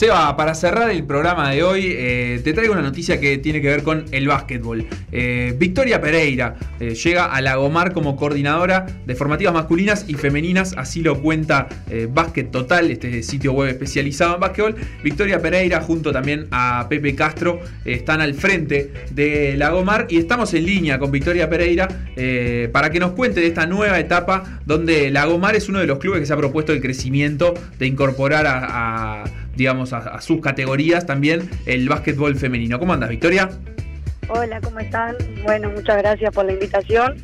Seba, para cerrar el programa de hoy, eh, te traigo una noticia que tiene que ver con el básquetbol. Eh, Victoria Pereira eh, llega a Lagomar como coordinadora de formativas masculinas y femeninas, así lo cuenta Básquet Total, este sitio web especializado en básquetbol. Victoria Pereira, junto también a Pepe Castro, están al frente de Lagomar y estamos en línea con Victoria Pereira para que nos cuente de esta nueva etapa donde Lagomar es uno de los clubes que se ha propuesto el crecimiento de incorporar a digamos, a, sus categorías también el básquetbol femenino. ¿Cómo andas, Victoria? Hola, ¿cómo están? Bueno, muchas gracias por la invitación.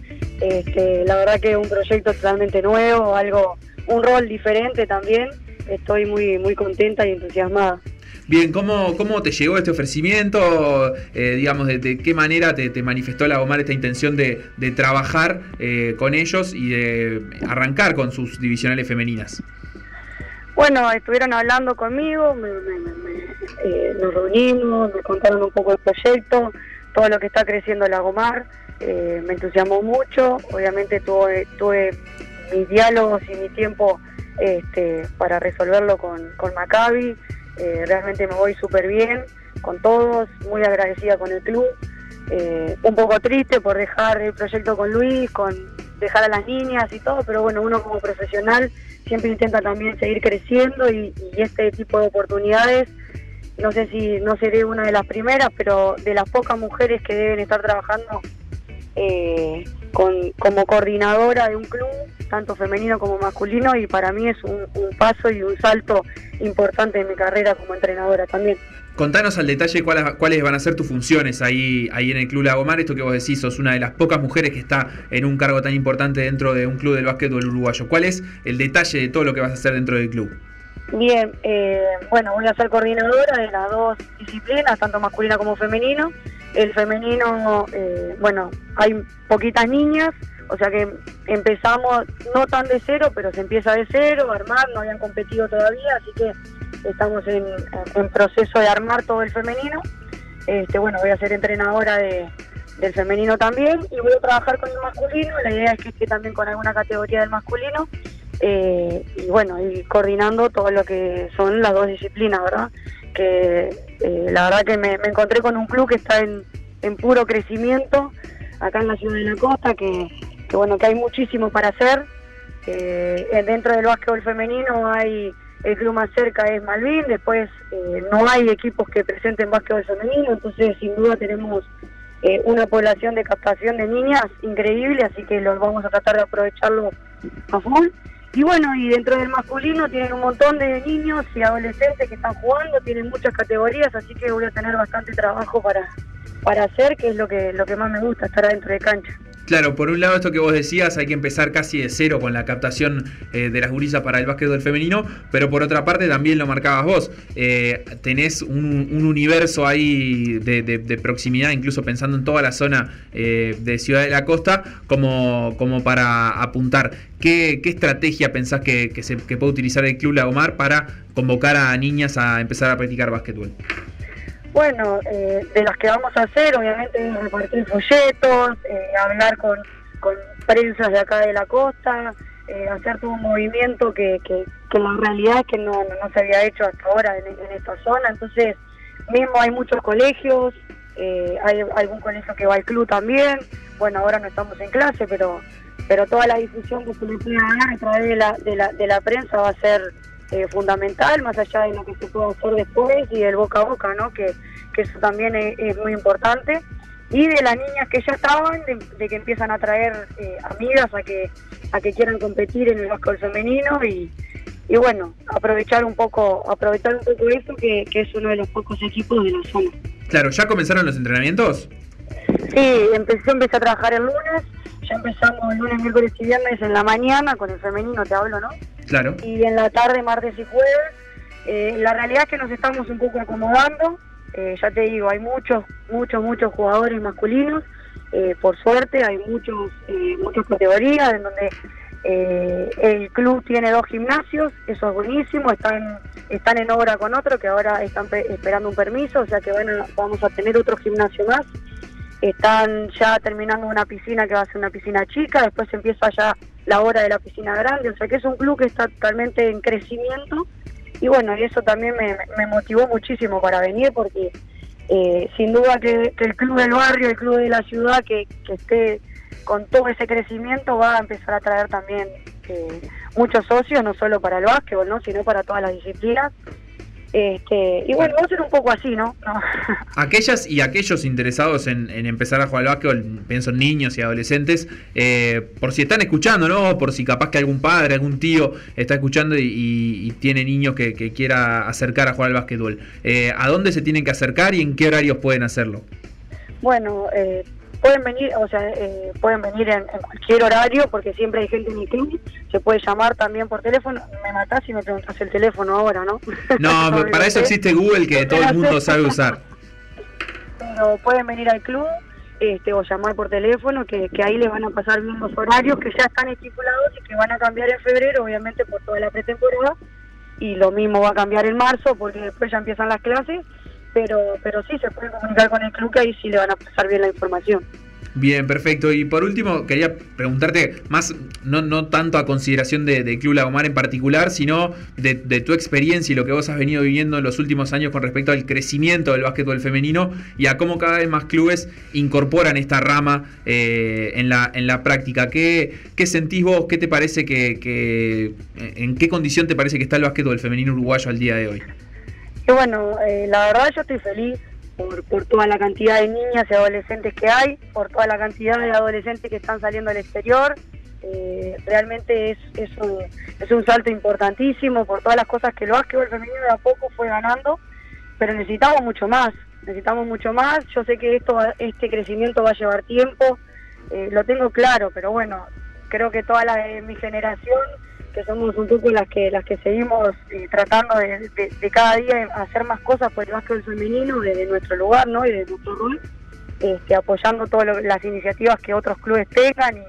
Este, la verdad que es un proyecto totalmente nuevo, algo, un rol diferente también. Estoy muy, muy contenta y entusiasmada. Bien, ¿cómo, cómo te llegó este ofrecimiento? Eh, digamos, de, qué manera te, manifestó la Gomar esta intención de, trabajar eh, con ellos y de arrancar con sus divisionales femeninas? Bueno, estuvieron hablando conmigo, eh, nos reunimos, me contaron un poco el proyecto, todo lo que está creciendo la Gomar, eh, me entusiasmó mucho, obviamente tuve, tuve mis diálogos y mi tiempo este, para resolverlo con, con Maccabi, eh, realmente me voy súper bien con todos, muy agradecida con el club, un poco triste por dejar el proyecto con Luis, con dejar a las niñas y todo, pero bueno, uno como profesional siempre intenta también seguir creciendo y, este tipo de oportunidades, no sé si no seré una de las primeras, pero de las pocas mujeres que deben estar trabajando eh, con, como coordinadora de un club, tanto femenino como masculino, y para mí es un paso y un salto importante en mi carrera como entrenadora también. Contanos al detalle cuáles, cuáles van a ser tus funciones ahí, ahí en el Club Lagomar. Esto que vos decís, sos una de las pocas mujeres que está en un cargo tan importante dentro de un club del básquetbol uruguayo. ¿Cuál es el detalle de todo lo que vas a hacer dentro del club? Bien, eh, bueno, voy a ser coordinadora de las dos disciplinas, tanto masculina como femenino. El femenino, eh, bueno, hay poquitas niñas, o sea que empezamos no tan de cero, pero se empieza de cero, armar, no habían competido todavía, así que estamos en, proceso de armar todo el femenino. Este, bueno, voy a ser entrenadora de, del femenino también y voy a trabajar con el masculino. La idea es que esté también con alguna categoría del masculino. Eh, y bueno, y coordinando todo lo que son las dos disciplinas, ¿verdad? Que eh, la verdad que me, encontré con un club que está en, puro crecimiento acá en la ciudad de la costa, que, bueno, que hay muchísimo para hacer. Eh, dentro del básquetbol femenino hay el club más cerca es Malvin, después eh, no hay equipos que presenten básquetbol femenino, entonces sin duda tenemos eh, una población de captación de niñas increíble, así que los vamos a tratar de aprovecharlo a full. Y bueno, y dentro del masculino tienen un montón de niños y adolescentes que están jugando, tienen muchas categorías, así que voy a tener bastante trabajo para, para hacer, que es lo que, lo que más me gusta, estar adentro de cancha. Claro, por un lado esto que vos decías, hay que empezar casi de cero con la captación eh, de las gurisas para el básquetbol femenino, pero por otra parte también lo marcabas vos, eh, tenés un, universo ahí de, proximidad, incluso pensando en toda la zona eh, de Ciudad de la Costa, como, como para apuntar. ¿Qué, estrategia pensás que, se, que puede utilizar el Club Lagomar para convocar a niñas a empezar a practicar básquetbol? Bueno, eh, de las que vamos a hacer, obviamente, repartir folletos, eh, hablar con, con prensas de acá de la costa, eh, hacer todo un movimiento que, que, la realidad es que no, no, se había hecho hasta ahora en, esta zona. Entonces, mismo hay muchos colegios, hay algún colegio que va al club también. Bueno, ahora no estamos en clase, pero pero toda la difusión que se le pueda dar a través de la, de la, de la prensa va a ser eh, fundamental, más allá de lo que se pueda hacer después y el boca a boca, ¿no? que, eso también es, muy importante. Y de las niñas que ya estaban, de, que empiezan a traer eh, amigas a que, a que quieran competir en el básquetbol femenino y, y bueno, aprovechar un poco, aprovechar un poco eso que, que es uno de los pocos equipos de la zona. Claro, ¿ya comenzaron los entrenamientos? Sí, empecé, empecé a trabajar el lunes, ya empezamos el lunes, miércoles y viernes en la mañana, con el femenino te hablo, ¿no? Claro. Y en la tarde, martes y jueves. Eh, la realidad es que nos estamos un poco acomodando. Eh, ya te digo, hay muchos, muchos, muchos jugadores masculinos. Eh, por suerte, hay muchos, muchas categorías en donde el club tiene dos gimnasios. Eso es buenísimo. Están, están en obra con otro que ahora están esperando un permiso, o sea que bueno, vamos a tener otro gimnasio más. Están ya terminando una piscina que va a ser una piscina chica. Después empieza ya la hora de la piscina grande, o sea que es un club que está totalmente en crecimiento y bueno, y eso también me, motivó muchísimo para venir porque eh, sin duda que, el club del barrio, el club de la ciudad que, esté con todo ese crecimiento va a empezar a traer también eh, muchos socios, no solo para el básquetbol, ¿no? sino para todas las disciplinas. Este, y bueno, va a ser un poco así, ¿no? Aquellas y aquellos interesados en, empezar a jugar al básquetbol, pienso en niños y adolescentes, eh, por si están escuchando, ¿no? Por si capaz que algún padre, algún tío está escuchando y, tiene niños que, quiera acercar a jugar al básquetbol. Eh, ¿A dónde se tienen que acercar y en qué horarios pueden hacerlo? Bueno, eh, pueden venir, o sea, eh, pueden venir en, cualquier horario porque siempre hay gente en el club. Se puede llamar también por teléfono. Me matás si me preguntas el teléfono ahora, ¿no? No, para eso existe Google que todo el mundo sabe usar. Pero pueden venir al club este, o llamar por teléfono, que, que ahí les van a pasar bien los horarios que ya están estipulados y que van a cambiar en febrero, obviamente por toda la pretemporada. Y lo mismo va a cambiar en marzo porque después ya empiezan las clases pero, pero sí se puede comunicar con el club que ahí sí le van a pasar bien la información. Bien, perfecto. Y por último, quería preguntarte más, no, no tanto a consideración de, Club Lagomar en particular, sino de, tu experiencia y lo que vos has venido viviendo en los últimos años con respecto al crecimiento del básquetbol femenino y a cómo cada vez más clubes incorporan esta rama eh, en, la, en la práctica. ¿Qué, ¿Qué sentís vos? ¿Qué te parece que, en qué condición te parece que está el básquetbol femenino uruguayo al día de hoy? Que bueno, eh, la verdad yo estoy feliz por, toda la cantidad de niñas y adolescentes que hay, por toda la cantidad de adolescentes que están saliendo al exterior. Eh, realmente es, es, un, es un salto importantísimo por todas las cosas que el básquetbol femenino de a poco fue ganando, pero necesitamos mucho más, necesitamos mucho más. Yo sé que esto este crecimiento va a llevar tiempo, eh, lo tengo claro, pero bueno, creo que toda la de mi generación que somos un poco las que las que seguimos eh, tratando de, cada día hacer más cosas por el básquetbol femenino desde nuestro lugar ¿no? y de nuestro rol, este, apoyando todas las iniciativas que otros clubes tengan y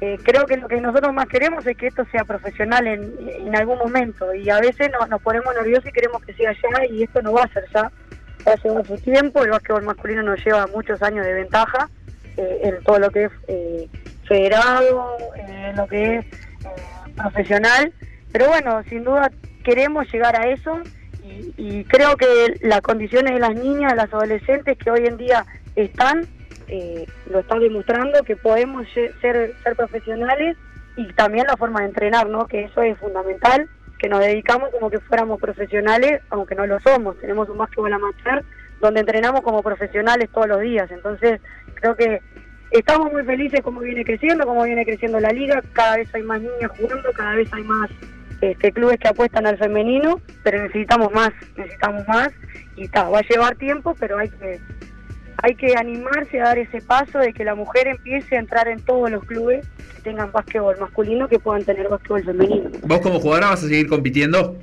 eh, creo que lo que nosotros más queremos es que esto sea profesional en, en algún momento. Y a veces nos ponemos nerviosos y queremos que siga ya y esto no va a ser ya, va a llevar su tiempo, el básquetbol masculino nos lleva muchos años de ventaja eh, en todo lo que es federado, en lo que es profesional, pero bueno, sin duda queremos llegar a eso y, creo que las condiciones de las niñas, de las adolescentes que hoy en día están, eh, lo están demostrando que podemos ser, ser profesionales y también la forma de entrenar, ¿no? que eso es fundamental, que nos dedicamos como que fuéramos profesionales, aunque no lo somos, tenemos un básquetbol amateur donde entrenamos como profesionales todos los días, entonces creo que estamos muy felices como viene creciendo, como viene creciendo la liga, cada vez hay más niñas jugando, cada vez hay más este, clubes que apuestan al femenino, pero necesitamos más, necesitamos más y está, va a llevar tiempo, pero hay que hay que animarse a dar ese paso de que la mujer empiece a entrar en todos los clubes que tengan básquetbol masculino, que puedan tener básquetbol femenino. ¿Vos como jugadora vas a seguir compitiendo?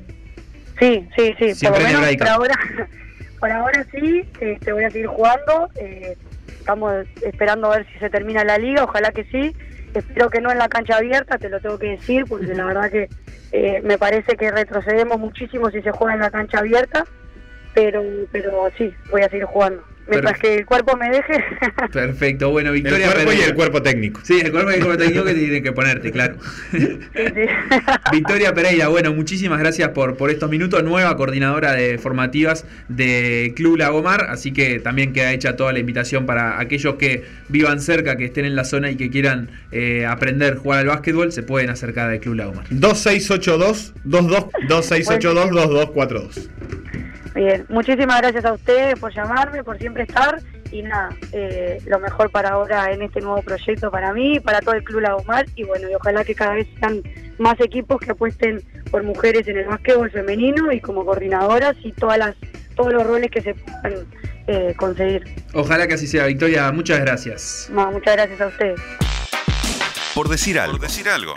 Sí, sí, sí. por, lo menos, por ahora, por ahora sí, este, voy a seguir jugando. Eh, estamos esperando a ver si se termina la liga, ojalá que sí. Espero que no en la cancha abierta, te lo tengo que decir, porque la verdad que eh, me parece que retrocedemos muchísimo si se juega en la cancha abierta, pero, pero sí, voy a seguir jugando. Mientras que el cuerpo me deje. Perfecto, bueno, Victoria. El cuerpo y el cuerpo técnico. Sí, el cuerpo y el cuerpo técnico que tienen que ponerte, claro. Victoria Pereira, bueno, muchísimas gracias por, por estos minutos. Nueva coordinadora de formativas de Club Lagomar, así que también queda hecha toda la invitación para aquellos que vivan cerca, que estén en la zona y que quieran eh, aprender a jugar al básquetbol, se pueden acercar al Club Lagomar. 2682 2682 2242. Bien, muchísimas gracias a ustedes por llamarme, por siempre estar y nada, eh, lo mejor para ahora en este nuevo proyecto para mí, para todo el Club Lagomar y bueno, y ojalá que cada vez sean más equipos que apuesten por mujeres en el básquetbol femenino y como coordinadoras y todas las todos los roles que se puedan eh, conseguir. Ojalá que así sea, Victoria. Muchas gracias. muchas gracias a ustedes. Por decir algo. Por decir algo.